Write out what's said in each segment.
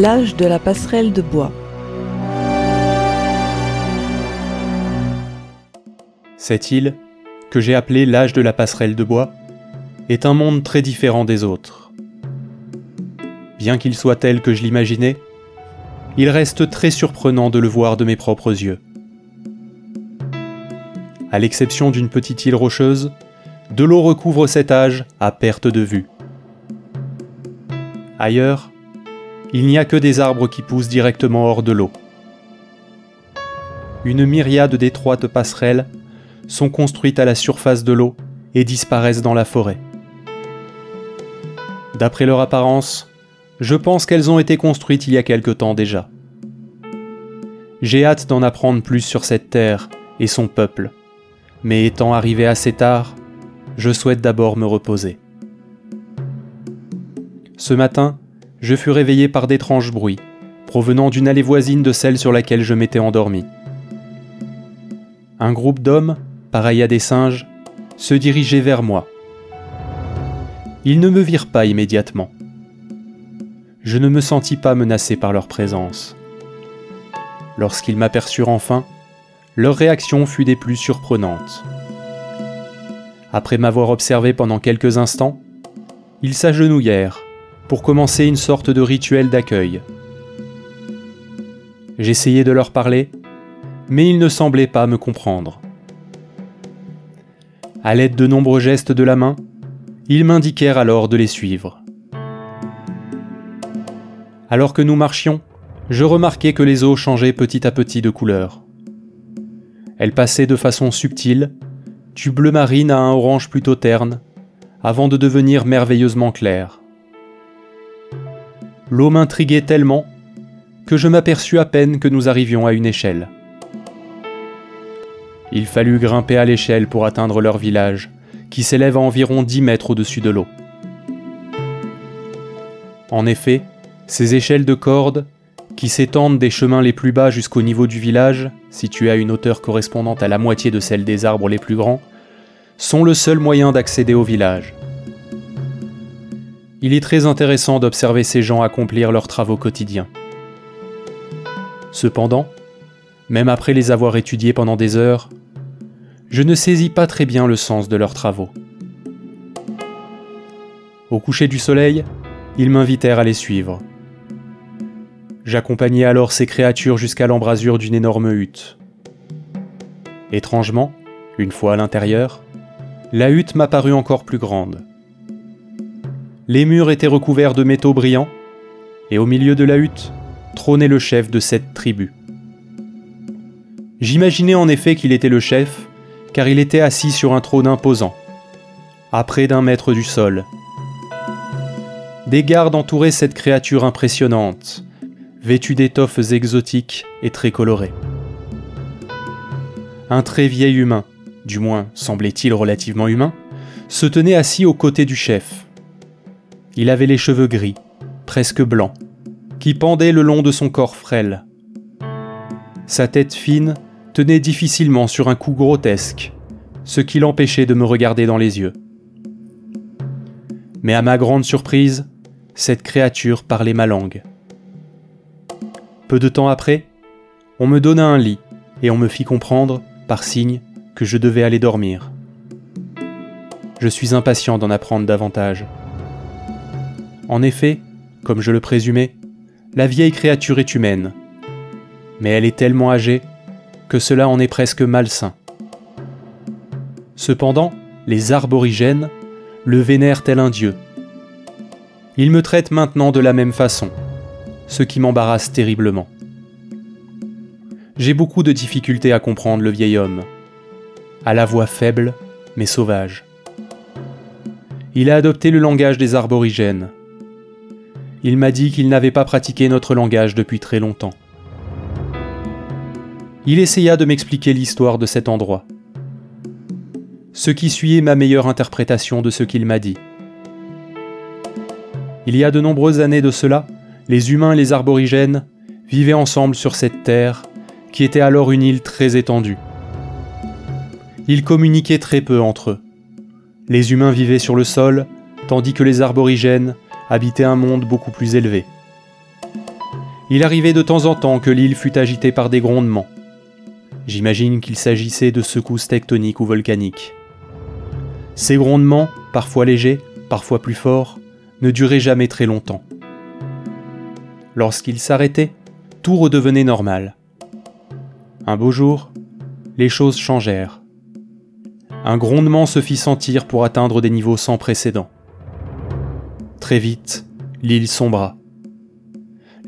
L'âge de la passerelle de bois. Cette île, que j'ai appelée l'âge de la passerelle de bois, est un monde très différent des autres. Bien qu'il soit tel que je l'imaginais, il reste très surprenant de le voir de mes propres yeux. À l'exception d'une petite île rocheuse, de l'eau recouvre cet âge à perte de vue. Ailleurs, il n'y a que des arbres qui poussent directement hors de l'eau. Une myriade d'étroites passerelles sont construites à la surface de l'eau et disparaissent dans la forêt. D'après leur apparence, je pense qu'elles ont été construites il y a quelque temps déjà. J'ai hâte d'en apprendre plus sur cette terre et son peuple, mais étant arrivé assez tard, je souhaite d'abord me reposer. Ce matin, je fus réveillé par d'étranges bruits, provenant d'une allée voisine de celle sur laquelle je m'étais endormi. Un groupe d'hommes, pareil à des singes, se dirigeait vers moi. Ils ne me virent pas immédiatement. Je ne me sentis pas menacé par leur présence. Lorsqu'ils m'aperçurent enfin, leur réaction fut des plus surprenantes. Après m'avoir observé pendant quelques instants, ils s'agenouillèrent pour commencer une sorte de rituel d'accueil. J'essayais de leur parler, mais ils ne semblaient pas me comprendre. À l'aide de nombreux gestes de la main, ils m'indiquèrent alors de les suivre. Alors que nous marchions, je remarquai que les eaux changeaient petit à petit de couleur. Elles passaient de façon subtile, du bleu marine à un orange plutôt terne, avant de devenir merveilleusement claires. L'eau m'intriguait tellement que je m'aperçus à peine que nous arrivions à une échelle. Il fallut grimper à l'échelle pour atteindre leur village, qui s'élève à environ 10 mètres au-dessus de l'eau. En effet, ces échelles de cordes, qui s'étendent des chemins les plus bas jusqu'au niveau du village, situé à une hauteur correspondante à la moitié de celle des arbres les plus grands, sont le seul moyen d'accéder au village. Il est très intéressant d'observer ces gens accomplir leurs travaux quotidiens. Cependant, même après les avoir étudiés pendant des heures, je ne saisis pas très bien le sens de leurs travaux. Au coucher du soleil, ils m'invitèrent à les suivre. J'accompagnai alors ces créatures jusqu'à l'embrasure d'une énorme hutte. Étrangement, une fois à l'intérieur, la hutte m'apparut encore plus grande. Les murs étaient recouverts de métaux brillants, et au milieu de la hutte trônait le chef de cette tribu. J'imaginais en effet qu'il était le chef, car il était assis sur un trône imposant, à près d'un mètre du sol. Des gardes entouraient cette créature impressionnante, vêtue d'étoffes exotiques et très colorées. Un très vieil humain, du moins semblait-il relativement humain, se tenait assis aux côtés du chef. Il avait les cheveux gris, presque blancs, qui pendaient le long de son corps frêle. Sa tête fine tenait difficilement sur un cou grotesque, ce qui l'empêchait de me regarder dans les yeux. Mais à ma grande surprise, cette créature parlait ma langue. Peu de temps après, on me donna un lit et on me fit comprendre, par signe, que je devais aller dormir. Je suis impatient d'en apprendre davantage. En effet, comme je le présumais, la vieille créature est humaine. Mais elle est tellement âgée que cela en est presque malsain. Cependant, les arborigènes le vénèrent tel un dieu. Ils me traitent maintenant de la même façon, ce qui m'embarrasse terriblement. J'ai beaucoup de difficultés à comprendre le vieil homme, à la voix faible mais sauvage. Il a adopté le langage des arborigènes, il m'a dit qu'il n'avait pas pratiqué notre langage depuis très longtemps. Il essaya de m'expliquer l'histoire de cet endroit. Ce qui suit est ma meilleure interprétation de ce qu'il m'a dit. Il y a de nombreuses années de cela, les humains et les arborigènes vivaient ensemble sur cette terre, qui était alors une île très étendue. Ils communiquaient très peu entre eux. Les humains vivaient sur le sol, tandis que les arborigènes habiter un monde beaucoup plus élevé. Il arrivait de temps en temps que l'île fût agitée par des grondements. J'imagine qu'il s'agissait de secousses tectoniques ou volcaniques. Ces grondements, parfois légers, parfois plus forts, ne duraient jamais très longtemps. Lorsqu'ils s'arrêtaient, tout redevenait normal. Un beau jour, les choses changèrent. Un grondement se fit sentir pour atteindre des niveaux sans précédent. Très vite, l'île sombra.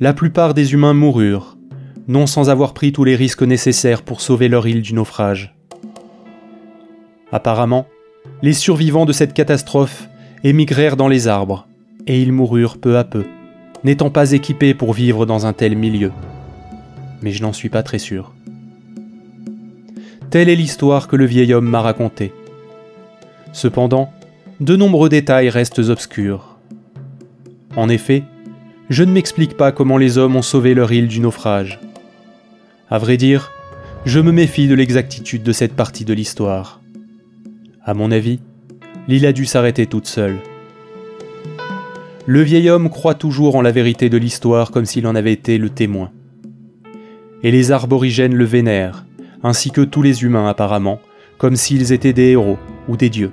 La plupart des humains moururent, non sans avoir pris tous les risques nécessaires pour sauver leur île du naufrage. Apparemment, les survivants de cette catastrophe émigrèrent dans les arbres, et ils moururent peu à peu, n'étant pas équipés pour vivre dans un tel milieu. Mais je n'en suis pas très sûr. Telle est l'histoire que le vieil homme m'a racontée. Cependant, de nombreux détails restent obscurs. En effet, je ne m'explique pas comment les hommes ont sauvé leur île du naufrage. À vrai dire, je me méfie de l'exactitude de cette partie de l'histoire. À mon avis, l'île a dû s'arrêter toute seule. Le vieil homme croit toujours en la vérité de l'histoire comme s'il en avait été le témoin. Et les arborigènes le vénèrent, ainsi que tous les humains apparemment, comme s'ils étaient des héros ou des dieux.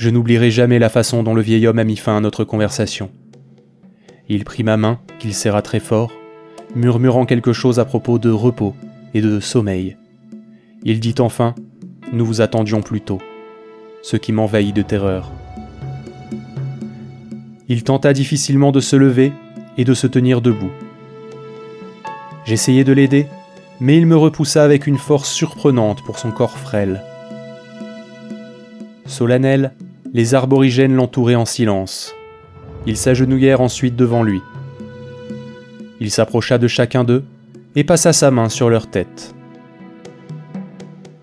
Je n'oublierai jamais la façon dont le vieil homme a mis fin à notre conversation. Il prit ma main, qu'il serra très fort, murmurant quelque chose à propos de repos et de sommeil. Il dit enfin Nous vous attendions plus tôt, ce qui m'envahit de terreur. Il tenta difficilement de se lever et de se tenir debout. J'essayai de l'aider, mais il me repoussa avec une force surprenante pour son corps frêle. Solennel, les arborigènes l'entouraient en silence, ils s'agenouillèrent ensuite devant lui. Il s'approcha de chacun d'eux et passa sa main sur leur tête.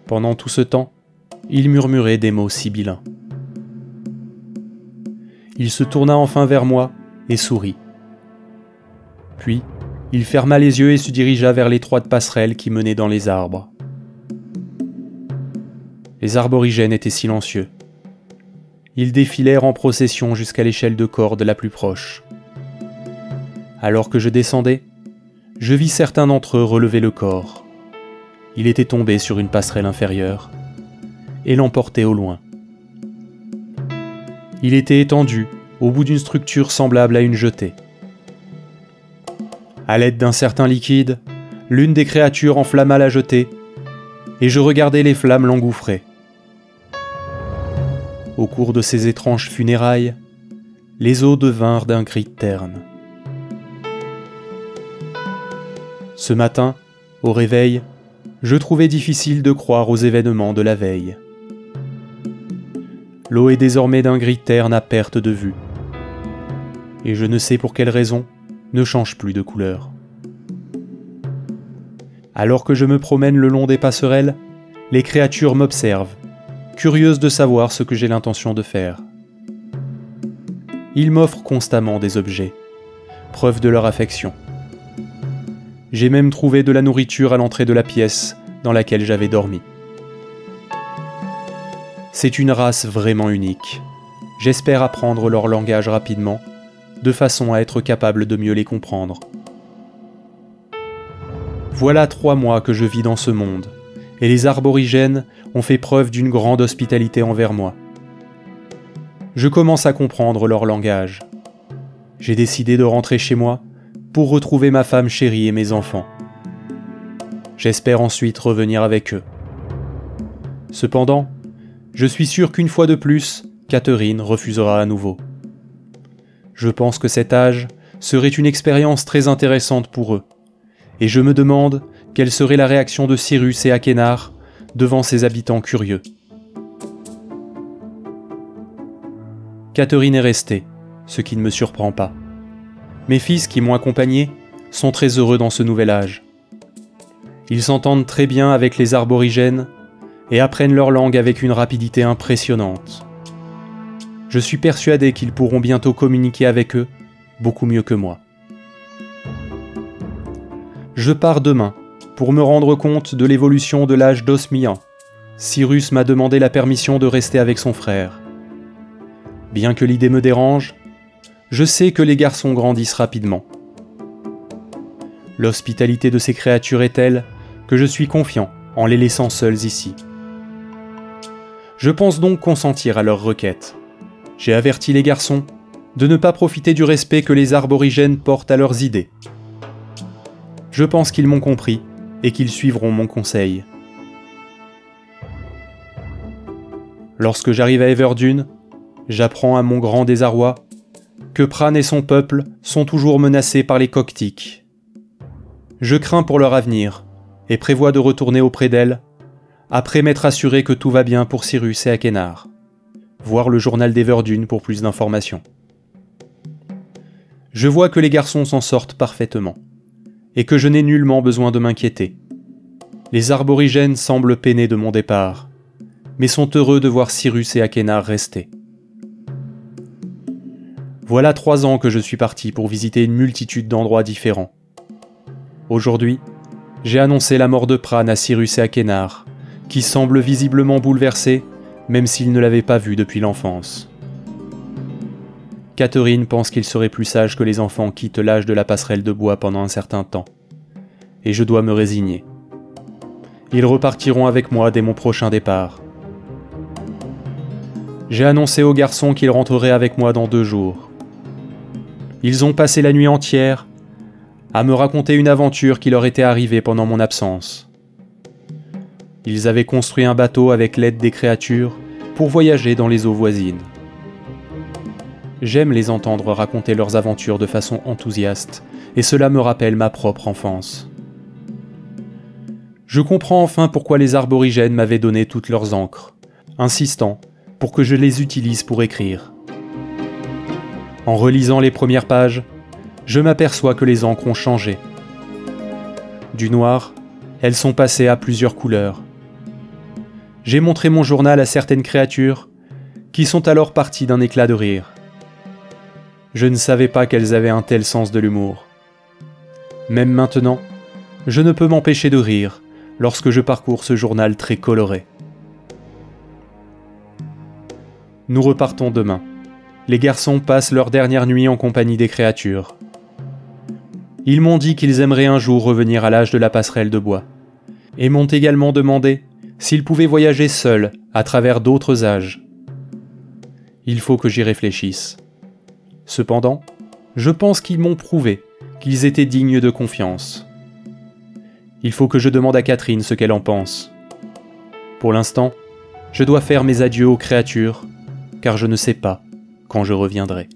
Pendant tout ce temps, il murmurait des mots sibyllins. Il se tourna enfin vers moi et sourit. Puis, il ferma les yeux et se dirigea vers l'étroite passerelle qui menait dans les arbres. Les arborigènes étaient silencieux ils défilèrent en procession jusqu'à l'échelle de corde la plus proche. Alors que je descendais, je vis certains d'entre eux relever le corps. Il était tombé sur une passerelle inférieure et l'emportait au loin. Il était étendu au bout d'une structure semblable à une jetée. À l'aide d'un certain liquide, l'une des créatures enflamma la jetée, et je regardais les flammes l'engouffrer. Au cours de ces étranges funérailles, les eaux devinrent d'un gris terne. Ce matin, au réveil, je trouvais difficile de croire aux événements de la veille. L'eau est désormais d'un gris terne à perte de vue. Et je ne sais pour quelle raison, ne change plus de couleur. Alors que je me promène le long des passerelles, les créatures m'observent curieuse de savoir ce que j'ai l'intention de faire. Ils m'offrent constamment des objets, preuve de leur affection. J'ai même trouvé de la nourriture à l'entrée de la pièce dans laquelle j'avais dormi. C'est une race vraiment unique. J'espère apprendre leur langage rapidement, de façon à être capable de mieux les comprendre. Voilà trois mois que je vis dans ce monde, et les arborigènes ont fait preuve d'une grande hospitalité envers moi. Je commence à comprendre leur langage. J'ai décidé de rentrer chez moi pour retrouver ma femme chérie et mes enfants. J'espère ensuite revenir avec eux. Cependant, je suis sûr qu'une fois de plus, Catherine refusera à nouveau. Je pense que cet âge serait une expérience très intéressante pour eux, et je me demande quelle serait la réaction de Cyrus et Akenar devant ses habitants curieux. Catherine est restée, ce qui ne me surprend pas. Mes fils qui m'ont accompagné sont très heureux dans ce nouvel âge. Ils s'entendent très bien avec les arborigènes et apprennent leur langue avec une rapidité impressionnante. Je suis persuadé qu'ils pourront bientôt communiquer avec eux beaucoup mieux que moi. Je pars demain pour me rendre compte de l'évolution de l'âge d'Osmian, Cyrus m'a demandé la permission de rester avec son frère. Bien que l'idée me dérange, je sais que les garçons grandissent rapidement. L'hospitalité de ces créatures est telle que je suis confiant en les laissant seuls ici. Je pense donc consentir à leur requête. J'ai averti les garçons de ne pas profiter du respect que les arborigènes portent à leurs idées. Je pense qu'ils m'ont compris et qu'ils suivront mon conseil. Lorsque j'arrive à Everdune, j'apprends à mon grand désarroi que Pran et son peuple sont toujours menacés par les Coctiques. Je crains pour leur avenir et prévois de retourner auprès d'elle après m'être assuré que tout va bien pour Cyrus et Akenar. Voir le journal d'Everdune pour plus d'informations. Je vois que les garçons s'en sortent parfaitement et que je n'ai nullement besoin de m'inquiéter. Les arborigènes semblent peinés de mon départ, mais sont heureux de voir Cyrus et Akenar rester. Voilà trois ans que je suis parti pour visiter une multitude d'endroits différents. Aujourd'hui, j'ai annoncé la mort de Pran à Cyrus et Akenar, qui semblent visiblement bouleversés, même s'ils ne l'avaient pas vu depuis l'enfance. Catherine pense qu'il serait plus sage que les enfants quittent l'âge de la passerelle de bois pendant un certain temps. Et je dois me résigner. Ils repartiront avec moi dès mon prochain départ. J'ai annoncé aux garçons qu'ils rentreraient avec moi dans deux jours. Ils ont passé la nuit entière à me raconter une aventure qui leur était arrivée pendant mon absence. Ils avaient construit un bateau avec l'aide des créatures pour voyager dans les eaux voisines. J'aime les entendre raconter leurs aventures de façon enthousiaste, et cela me rappelle ma propre enfance. Je comprends enfin pourquoi les arborigènes m'avaient donné toutes leurs encres, insistant pour que je les utilise pour écrire. En relisant les premières pages, je m'aperçois que les encres ont changé. Du noir, elles sont passées à plusieurs couleurs. J'ai montré mon journal à certaines créatures, qui sont alors parties d'un éclat de rire. Je ne savais pas qu'elles avaient un tel sens de l'humour. Même maintenant, je ne peux m'empêcher de rire lorsque je parcours ce journal très coloré. Nous repartons demain. Les garçons passent leur dernière nuit en compagnie des créatures. Ils m'ont dit qu'ils aimeraient un jour revenir à l'âge de la passerelle de bois, et m'ont également demandé s'ils pouvaient voyager seuls à travers d'autres âges. Il faut que j'y réfléchisse. Cependant, je pense qu'ils m'ont prouvé qu'ils étaient dignes de confiance. Il faut que je demande à Catherine ce qu'elle en pense. Pour l'instant, je dois faire mes adieux aux créatures, car je ne sais pas quand je reviendrai.